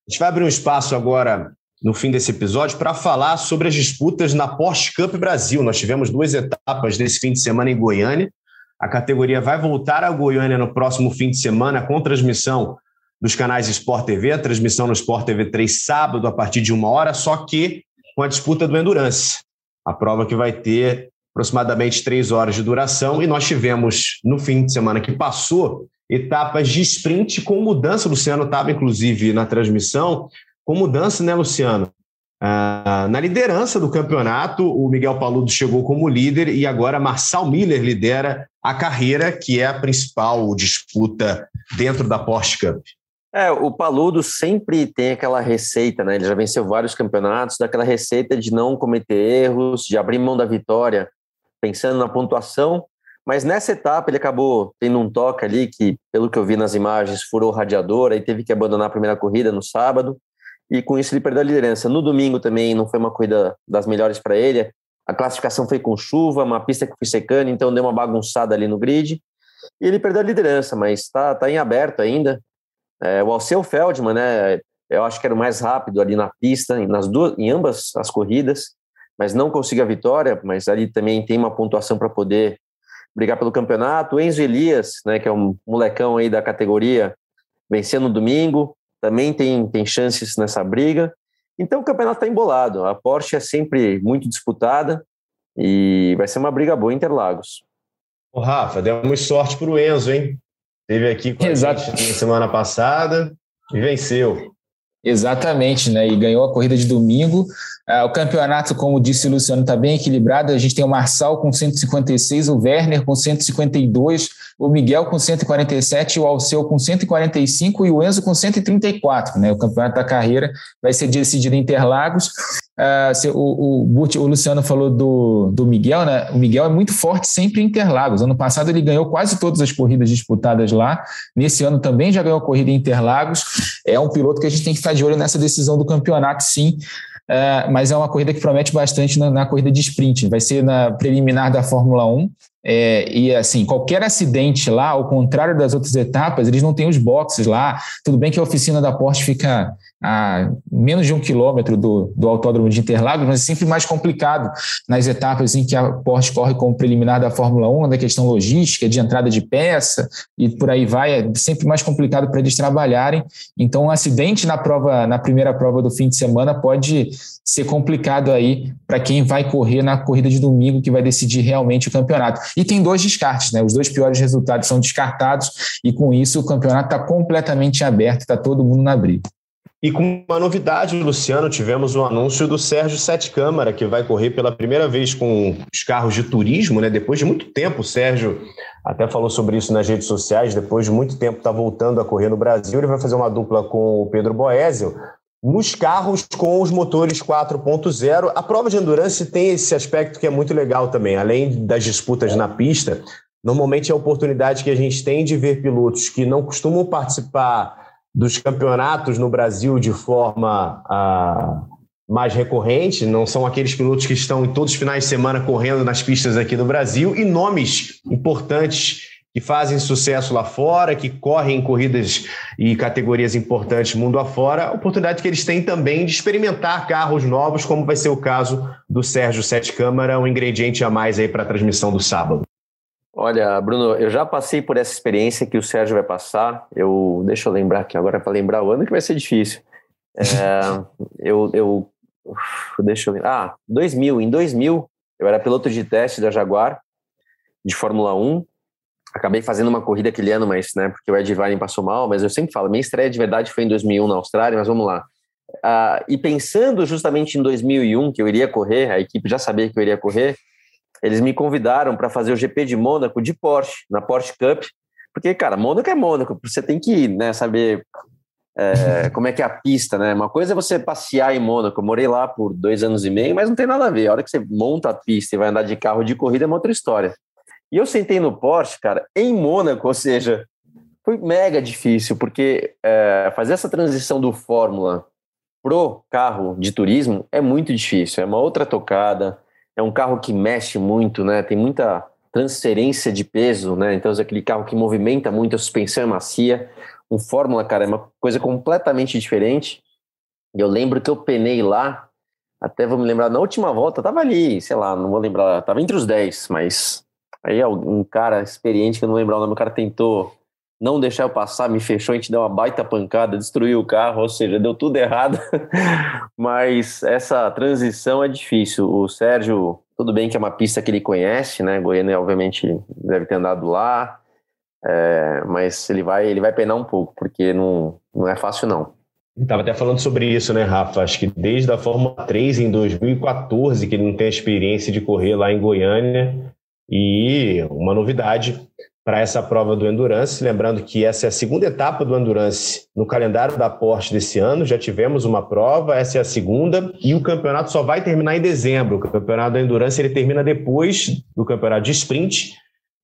A gente vai abrir um espaço agora no fim desse episódio para falar sobre as disputas na Porsche Cup Brasil. Nós tivemos duas etapas desse fim de semana em Goiânia. A categoria vai voltar a Goiânia no próximo fim de semana com transmissão dos canais Sport TV, a transmissão no Sport TV 3 sábado a partir de uma hora, só que com a disputa do Endurance. A prova que vai ter aproximadamente três horas de duração, e nós tivemos, no fim de semana que passou, etapas de sprint com mudança. O Luciano estava, inclusive, na transmissão, com mudança, né, Luciano? Ah, na liderança do campeonato, o Miguel Paludo chegou como líder e agora Marçal Miller lidera a carreira, que é a principal disputa dentro da Porsche Cup. É, o Paludo sempre tem aquela receita, né? Ele já venceu vários campeonatos, daquela receita de não cometer erros, de abrir mão da vitória, pensando na pontuação. Mas nessa etapa ele acabou tendo um toque ali que, pelo que eu vi nas imagens, furou o radiador, aí teve que abandonar a primeira corrida no sábado, e com isso ele perdeu a liderança. No domingo também não foi uma corrida das melhores para ele. A classificação foi com chuva, uma pista que foi secando, então deu uma bagunçada ali no grid. E ele perdeu a liderança, mas está tá em aberto ainda. É, o Alceu Feldman, né, eu acho que era o mais rápido ali na pista, nas duas, em ambas as corridas, mas não conseguiu a vitória, mas ali também tem uma pontuação para poder brigar pelo campeonato. O Enzo Elias, né, que é um molecão aí da categoria, venceu no domingo, também tem, tem chances nessa briga. Então o campeonato está embolado. A Porsche é sempre muito disputada e vai ser uma briga boa em Interlagos. Ô, Rafa, demos sorte para o Enzo, hein? Teve aqui com Exato. a gente semana passada e venceu. Exatamente, né? E ganhou a corrida de domingo. Ah, o campeonato, como disse o Luciano, está bem equilibrado. A gente tem o Marçal com 156, o Werner com 152, o Miguel com 147, o Alceu com 145 e o Enzo com 134. Né? O campeonato da carreira vai ser decidido em Interlagos. Uh, o, o, o, Luciano falou do, do Miguel, né? O Miguel é muito forte sempre em Interlagos. Ano passado ele ganhou quase todas as corridas disputadas lá. Nesse ano também já ganhou a corrida em Interlagos. É um piloto que a gente tem que ficar de olho nessa decisão do campeonato, sim. Uh, mas é uma corrida que promete bastante na, na, corrida de sprint. Vai ser na preliminar da Fórmula 1. É, e assim, qualquer acidente lá, ao contrário das outras etapas, eles não têm os boxes lá. Tudo bem que a oficina da Porsche fica a menos de um quilômetro do, do Autódromo de Interlagos, mas é sempre mais complicado nas etapas em que a Porsche corre como preliminar da Fórmula 1, da questão logística, de entrada de peça e por aí vai, é sempre mais complicado para eles trabalharem. Então, um acidente na prova, na primeira prova do fim de semana pode ser complicado aí para quem vai correr na corrida de domingo, que vai decidir realmente o campeonato. E tem dois descartes, né? Os dois piores resultados são descartados, e com isso o campeonato está completamente aberto, está todo mundo na briga. E com uma novidade, Luciano, tivemos o um anúncio do Sérgio Sete Câmara, que vai correr pela primeira vez com os carros de turismo, né? Depois de muito tempo, o Sérgio até falou sobre isso nas redes sociais, depois de muito tempo está voltando a correr no Brasil, ele vai fazer uma dupla com o Pedro Boésio, nos carros com os motores 4.0. A prova de endurance tem esse aspecto que é muito legal também, além das disputas na pista, normalmente é a oportunidade que a gente tem de ver pilotos que não costumam participar dos campeonatos no Brasil de forma ah, mais recorrente, não são aqueles pilotos que estão em todos os finais de semana correndo nas pistas aqui do Brasil, e nomes importantes que fazem sucesso lá fora, que correm em corridas e categorias importantes mundo afora, a oportunidade que eles têm também de experimentar carros novos, como vai ser o caso do Sérgio Sete Câmara, um ingrediente a mais aí para a transmissão do sábado. Olha, Bruno, eu já passei por essa experiência que o Sérgio vai passar. Eu deixa eu lembrar aqui agora para lembrar o ano que vai ser difícil. É, eu, eu deixa eu lembrar. Ah, 2000. Em 2000 eu era piloto de teste da Jaguar de Fórmula 1. Acabei fazendo uma corrida aquele ano, mas né, porque o Ed Vine passou mal. Mas eu sempre falo, minha estreia de verdade foi em 2001 na Austrália. Mas vamos lá. Ah, e pensando justamente em 2001 que eu iria correr, a equipe já sabia que eu iria correr eles me convidaram para fazer o GP de Mônaco de Porsche, na Porsche Cup, porque, cara, Mônaco é Mônaco, você tem que né, saber é, como é que é a pista, né? Uma coisa é você passear em Mônaco, eu morei lá por dois anos e meio, mas não tem nada a ver. A hora que você monta a pista e vai andar de carro de corrida é uma outra história. E eu sentei no Porsche, cara, em Mônaco, ou seja, foi mega difícil, porque é, fazer essa transição do Fórmula pro carro de turismo é muito difícil, é uma outra tocada, é um carro que mexe muito, né? Tem muita transferência de peso, né? Então é aquele carro que movimenta muito, a suspensão é macia. Um Fórmula, cara, é uma coisa completamente diferente. E eu lembro que eu penei lá, até vou me lembrar, na última volta, tava ali, sei lá, não vou lembrar, tava entre os 10, mas aí um cara experiente, que eu não lembro o nome, o cara tentou não deixar eu passar, me fechou, a gente deu uma baita pancada, destruiu o carro, ou seja, deu tudo errado. Mas essa transição é difícil. O Sérgio, tudo bem que é uma pista que ele conhece, né? Goiânia, obviamente, deve ter andado lá, é, mas ele vai, ele vai penar um pouco, porque não, não é fácil, não. Estava até falando sobre isso, né, Rafa? Acho que desde a Fórmula 3 em 2014 que ele não tem a experiência de correr lá em Goiânia. E uma novidade para essa prova do Endurance. Lembrando que essa é a segunda etapa do Endurance no calendário da Porsche desse ano. Já tivemos uma prova, essa é a segunda, e o campeonato só vai terminar em dezembro. O campeonato do Endurance ele termina depois do campeonato de sprint,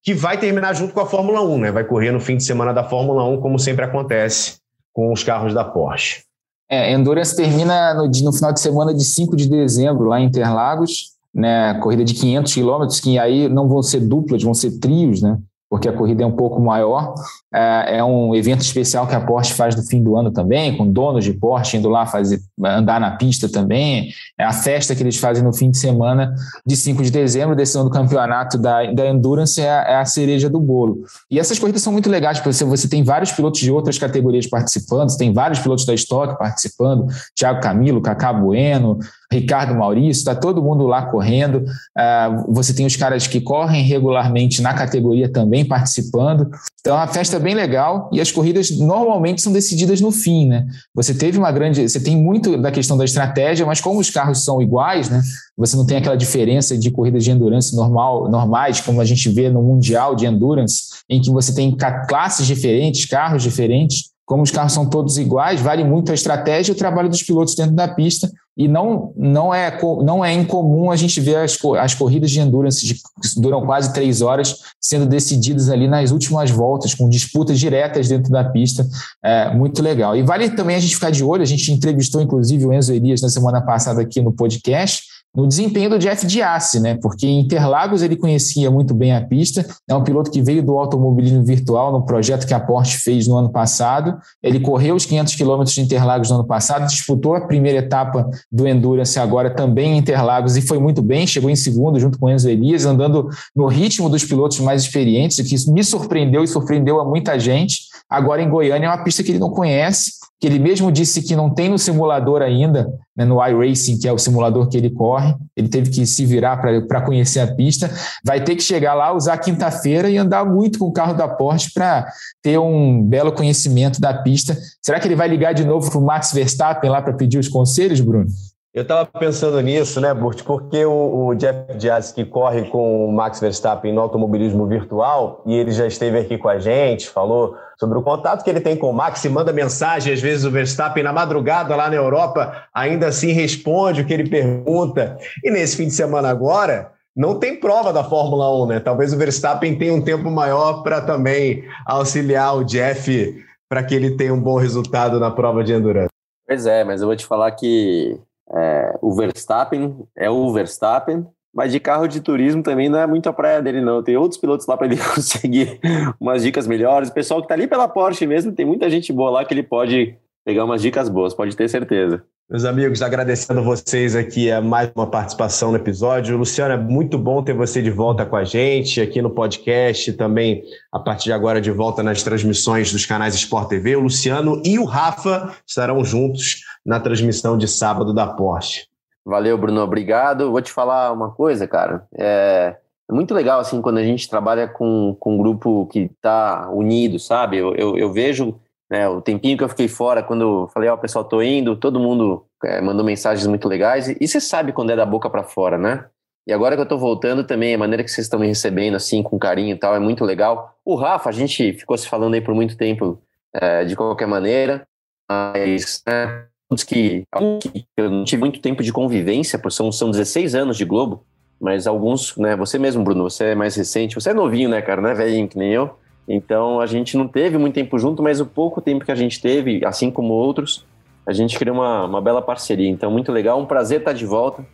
que vai terminar junto com a Fórmula 1, né? Vai correr no fim de semana da Fórmula 1, como sempre acontece com os carros da Porsche. É, Endurance termina no, no final de semana de 5 de dezembro, lá em Interlagos, né? Corrida de 500 quilômetros, que aí não vão ser duplas, vão ser trios, né? Porque a corrida é um pouco maior. É, é, um evento especial que a Porsche faz no fim do ano também, com donos de Porsche indo lá fazer, andar na pista também. É a festa que eles fazem no fim de semana de 5 de dezembro, decisão do campeonato da, da Endurance, é a, é a, cereja do bolo. E essas corridas são muito legais, porque você, você tem vários pilotos de outras categorias participando, você tem vários pilotos da Stock participando, Thiago Camilo, Cacá Bueno, Ricardo Maurício, está todo mundo lá correndo. Uh, você tem os caras que correm regularmente na categoria também participando. Então, é uma festa bem legal e as corridas normalmente são decididas no fim, né? Você teve uma grande. Você tem muito da questão da estratégia, mas como os carros são iguais, né? Você não tem aquela diferença de corridas de endurance normal, normais, como a gente vê no Mundial de Endurance, em que você tem classes diferentes, carros diferentes como os carros são todos iguais, vale muito a estratégia e o trabalho dos pilotos dentro da pista. E não, não, é, não é incomum a gente ver as, as corridas de endurance de, que duram quase três horas sendo decididas ali nas últimas voltas, com disputas diretas dentro da pista. É muito legal. E vale também a gente ficar de olho, a gente entrevistou inclusive o Enzo Elias na semana passada aqui no podcast no desempenho do Jeff Diassi, né? Porque em Interlagos ele conhecia muito bem a pista, é um piloto que veio do automobilismo virtual no projeto que a Porsche fez no ano passado. Ele correu os 500 quilômetros de Interlagos no ano passado, disputou a primeira etapa do Endurance agora também em Interlagos e foi muito bem, chegou em segundo junto com Enzo Elias, andando no ritmo dos pilotos mais experientes, o que me surpreendeu e surpreendeu a muita gente. Agora em Goiânia é uma pista que ele não conhece, que ele mesmo disse que não tem no simulador ainda, né, no iRacing, que é o simulador que ele corre, ele teve que se virar para conhecer a pista, vai ter que chegar lá, usar quinta-feira e andar muito com o carro da Porsche para ter um belo conhecimento da pista. Será que ele vai ligar de novo para o Max Verstappen lá para pedir os conselhos, Bruno? Eu estava pensando nisso, né, Burt? Porque o, o Jeff Diaz, que corre com o Max Verstappen no automobilismo virtual, e ele já esteve aqui com a gente, falou sobre o contato que ele tem com o Max, e manda mensagem, às vezes o Verstappen na madrugada lá na Europa ainda assim responde o que ele pergunta. E nesse fim de semana agora, não tem prova da Fórmula 1, né? Talvez o Verstappen tenha um tempo maior para também auxiliar o Jeff para que ele tenha um bom resultado na prova de endurance. Pois é, mas eu vou te falar que é, o Verstappen é o Verstappen, mas de carro de turismo também não é muito a praia dele, não. Tem outros pilotos lá para ele conseguir umas dicas melhores. O pessoal que está ali pela Porsche mesmo, tem muita gente boa lá que ele pode pegar umas dicas boas, pode ter certeza. Meus amigos, agradecendo vocês aqui a mais uma participação no episódio. Luciano, é muito bom ter você de volta com a gente aqui no podcast, também a partir de agora de volta nas transmissões dos canais Sport TV. O Luciano e o Rafa estarão juntos na transmissão de sábado da Porsche. Valeu, Bruno, obrigado. Vou te falar uma coisa, cara. É, é muito legal assim quando a gente trabalha com, com um grupo que está unido, sabe? Eu, eu, eu vejo né, o tempinho que eu fiquei fora, quando falei, ó, oh, pessoal, tô indo, todo mundo é, mandou mensagens muito legais, e, e você sabe quando é da boca para fora, né? E agora que eu tô voltando também, a maneira que vocês estão me recebendo, assim, com carinho e tal, é muito legal. O Rafa, a gente ficou se falando aí por muito tempo, é, de qualquer maneira, mas, né, que, que eu não tive muito tempo de convivência, porque são, são 16 anos de Globo, mas alguns, né, você mesmo, Bruno, você é mais recente, você é novinho, né, cara, não é velhinho que nem eu, então a gente não teve muito tempo junto, mas o pouco tempo que a gente teve, assim como outros, a gente criou uma, uma bela parceria. Então, muito legal, um prazer estar de volta,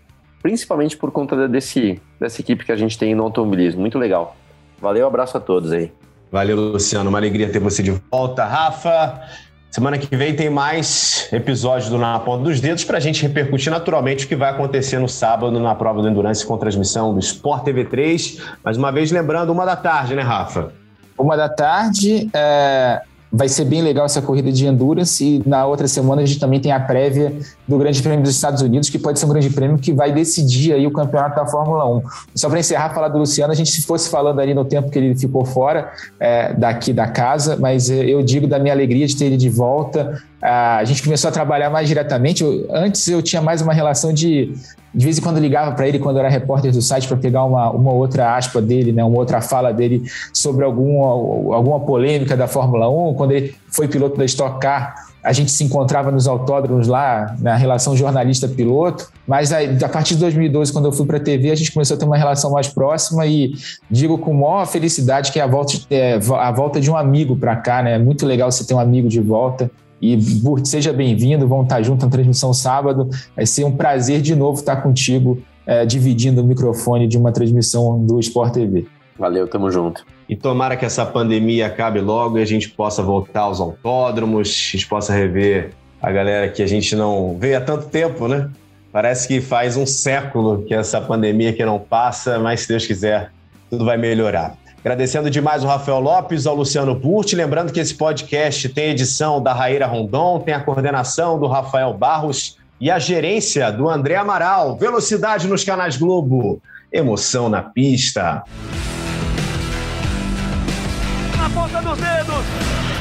principalmente por conta desse, dessa equipe que a gente tem no automobilismo. Muito legal. Valeu, abraço a todos aí. Valeu, Luciano. Uma alegria ter você de volta. Rafa, semana que vem tem mais episódios do Na Ponta dos Dedos para a gente repercutir naturalmente o que vai acontecer no sábado na prova do Endurance com transmissão do Sport TV 3. Mais uma vez, lembrando, uma da tarde, né, Rafa? Uma da tarde. É, vai ser bem legal essa corrida de endurance e na outra semana a gente também tem a prévia do Grande Prêmio dos Estados Unidos, que pode ser um grande prêmio que vai decidir aí o campeonato da Fórmula 1. Só para encerrar, falar do Luciano, a gente se fosse falando ali no tempo que ele ficou fora é, daqui da casa, mas é, eu digo da minha alegria de ter ele de volta. A gente começou a trabalhar mais diretamente. Eu, antes eu tinha mais uma relação de de vez em quando ligava para ele quando era repórter do site para pegar uma, uma outra aspa dele, né, uma outra fala dele sobre alguma, alguma polêmica da Fórmula 1, quando ele foi piloto da Stock Car, a gente se encontrava nos autódromos lá, na relação jornalista-piloto, mas a, a partir de 2012, quando eu fui para a TV, a gente começou a ter uma relação mais próxima e digo com maior felicidade que é a volta, é, a volta de um amigo para cá, né? É muito legal você ter um amigo de volta. E Burt, seja bem-vindo, vamos estar juntos na transmissão sábado. Vai ser um prazer de novo estar contigo, é, dividindo o microfone de uma transmissão do Sport TV. Valeu, tamo junto. E tomara que essa pandemia acabe logo e a gente possa voltar aos autódromos, a gente possa rever a galera que a gente não vê há tanto tempo, né? Parece que faz um século que essa pandemia que não passa, mas se Deus quiser, tudo vai melhorar. Agradecendo demais o Rafael Lopes, ao Luciano Burti. Lembrando que esse podcast tem edição da Raíra Rondon, tem a coordenação do Rafael Barros e a gerência do André Amaral. Velocidade nos canais Globo. Emoção na pista. Na ponta dos dedos.